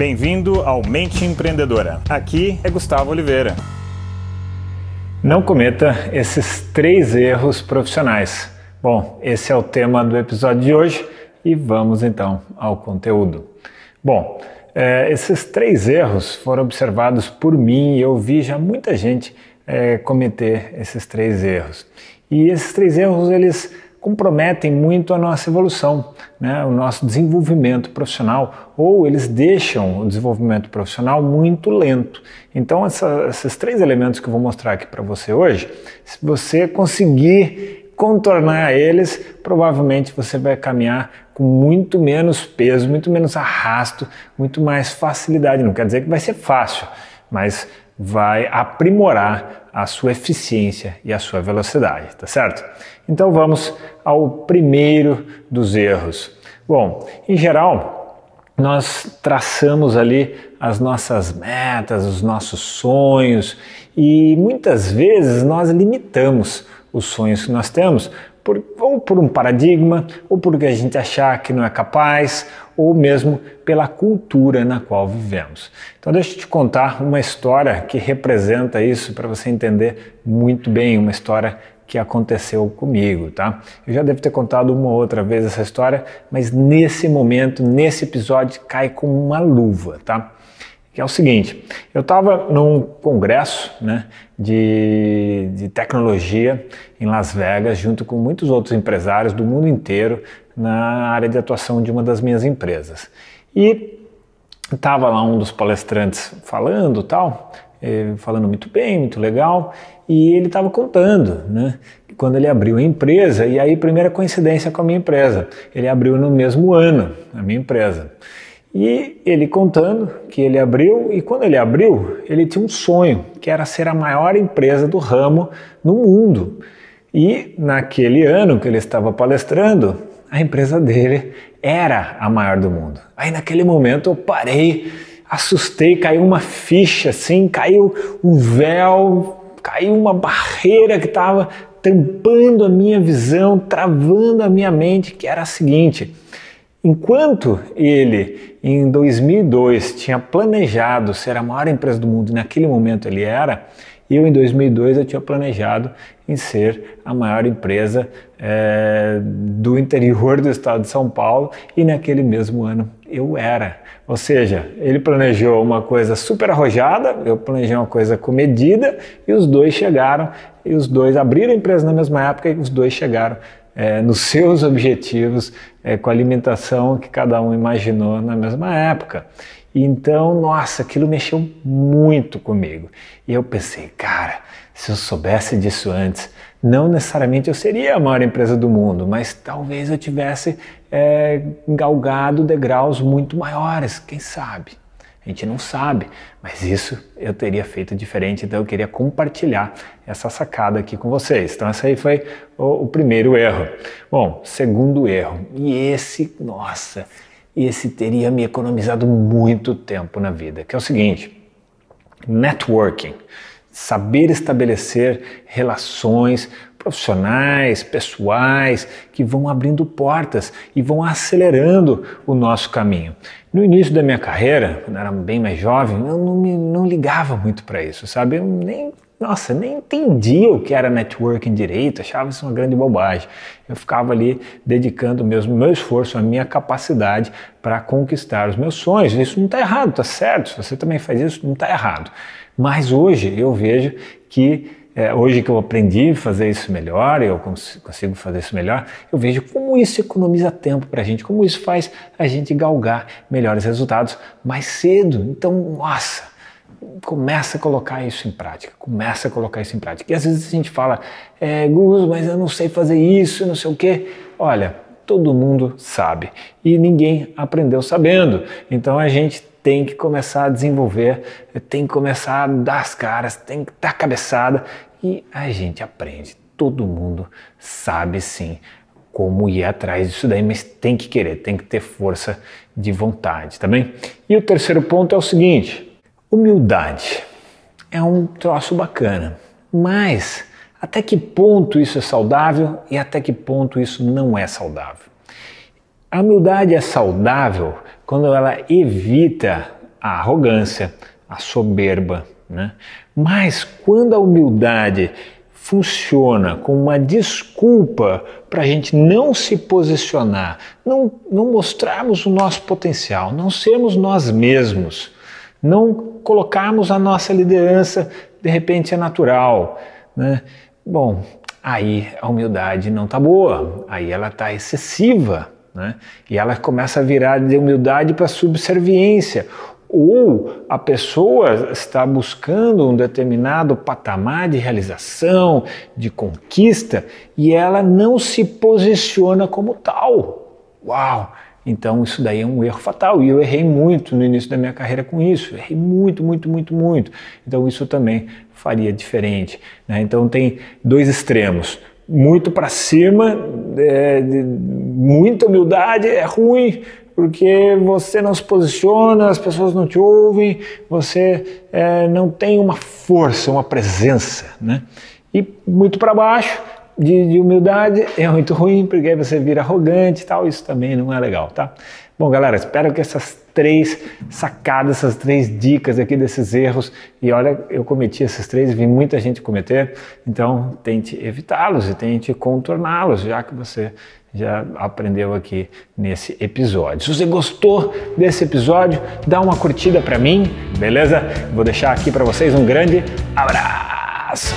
Bem-vindo ao Mente Empreendedora. Aqui é Gustavo Oliveira. Não cometa esses três erros profissionais. Bom, esse é o tema do episódio de hoje e vamos então ao conteúdo. Bom, é, esses três erros foram observados por mim e eu vi já muita gente é, cometer esses três erros. E esses três erros eles comprometem muito a nossa evolução, né, o nosso desenvolvimento profissional, ou eles deixam o desenvolvimento profissional muito lento. Então, essa, esses três elementos que eu vou mostrar aqui para você hoje, se você conseguir contornar eles, provavelmente você vai caminhar com muito menos peso, muito menos arrasto, muito mais facilidade. Não quer dizer que vai ser fácil, mas vai aprimorar a sua eficiência e a sua velocidade, tá certo? Então vamos ao primeiro dos erros. Bom, em geral, nós traçamos ali as nossas metas, os nossos sonhos e muitas vezes nós limitamos os sonhos que nós temos por, ou por um paradigma, ou porque a gente achar que não é capaz, ou mesmo pela cultura na qual vivemos. Então, deixa eu te contar uma história que representa isso para você entender muito bem, uma história que aconteceu comigo, tá? Eu já devo ter contado uma ou outra vez essa história, mas nesse momento, nesse episódio, cai como uma luva, tá? Que é o seguinte: eu estava num congresso né, de, de tecnologia em Las Vegas, junto com muitos outros empresários do mundo inteiro na área de atuação de uma das minhas empresas. E estava lá um dos palestrantes falando tal, eh, falando muito bem, muito legal, e ele estava contando, né? Quando ele abriu a empresa, e aí primeira coincidência com a minha empresa, ele abriu no mesmo ano a minha empresa. E ele contando que ele abriu, e quando ele abriu, ele tinha um sonho, que era ser a maior empresa do ramo no mundo. E naquele ano que ele estava palestrando, a empresa dele era a maior do mundo. Aí naquele momento eu parei, assustei, caiu uma ficha assim, caiu um véu, caiu uma barreira que estava tampando a minha visão, travando a minha mente, que era a seguinte: Enquanto ele, em 2002, tinha planejado ser a maior empresa do mundo, e naquele momento ele era, eu, em 2002, eu tinha planejado em ser a maior empresa é, do interior do estado de São Paulo, e naquele mesmo ano eu era. Ou seja, ele planejou uma coisa super arrojada, eu planejei uma coisa comedida, e os dois chegaram, e os dois abriram a empresa na mesma época, e os dois chegaram é, nos seus objetivos, é, com a alimentação que cada um imaginou na mesma época. Então, nossa, aquilo mexeu muito comigo. E eu pensei, cara, se eu soubesse disso antes, não necessariamente eu seria a maior empresa do mundo, mas talvez eu tivesse é, galgado degraus muito maiores, quem sabe? Gente não sabe, mas isso eu teria feito diferente, então eu queria compartilhar essa sacada aqui com vocês. Então, esse aí foi o, o primeiro erro. Bom, segundo erro, e esse, nossa, esse teria me economizado muito tempo na vida, que é o seguinte: networking. Saber estabelecer relações profissionais, pessoais, que vão abrindo portas e vão acelerando o nosso caminho. No início da minha carreira, quando eu era bem mais jovem, eu não, me, não ligava muito para isso, sabe? Eu nem, nossa, nem entendia o que era networking direito, achava isso uma grande bobagem. Eu ficava ali dedicando mesmo meu esforço, a minha capacidade para conquistar os meus sonhos. Isso não está errado, está certo. Se você também faz isso, não está errado. Mas hoje eu vejo que é, hoje que eu aprendi a fazer isso melhor, eu consigo fazer isso melhor, eu vejo como isso economiza tempo para a gente, como isso faz a gente galgar melhores resultados mais cedo. Então, nossa, começa a colocar isso em prática, começa a colocar isso em prática. E às vezes a gente fala, é, Gus, mas eu não sei fazer isso, não sei o quê. Olha, todo mundo sabe e ninguém aprendeu sabendo. Então a gente tem que começar a desenvolver, tem que começar a dar as caras, tem que dar cabeçada e a gente aprende. Todo mundo sabe sim como ir atrás disso daí, mas tem que querer, tem que ter força de vontade, tá bem? E o terceiro ponto é o seguinte: humildade. É um troço bacana, mas até que ponto isso é saudável e até que ponto isso não é saudável? A humildade é saudável quando ela evita a arrogância, a soberba. Né? Mas quando a humildade funciona como uma desculpa para a gente não se posicionar, não, não mostrarmos o nosso potencial, não sermos nós mesmos, não colocarmos a nossa liderança de repente é natural, né? Bom, aí a humildade não está boa, aí ela está excessiva, né? E ela começa a virar de humildade para subserviência. Ou a pessoa está buscando um determinado patamar de realização, de conquista, e ela não se posiciona como tal. Uau! Então isso daí é um erro fatal e eu errei muito no início da minha carreira com isso, errei muito, muito, muito, muito. Então isso também faria diferente. Né? Então tem dois extremos, muito para cima, é, muita humildade é ruim porque você não se posiciona, as pessoas não te ouvem, você é, não tem uma força, uma presença, né? E muito para baixo, de, de, humildade é muito ruim, porque aí você vira arrogante e tal, isso também não é legal, tá? Bom, galera, espero que essas três sacadas, essas três dicas aqui desses erros, e olha, eu cometi esses três, vi muita gente cometer, então tente evitá-los e tente contorná-los, já que você já aprendeu aqui nesse episódio. Se você gostou desse episódio, dá uma curtida para mim, beleza? Vou deixar aqui para vocês um grande abraço.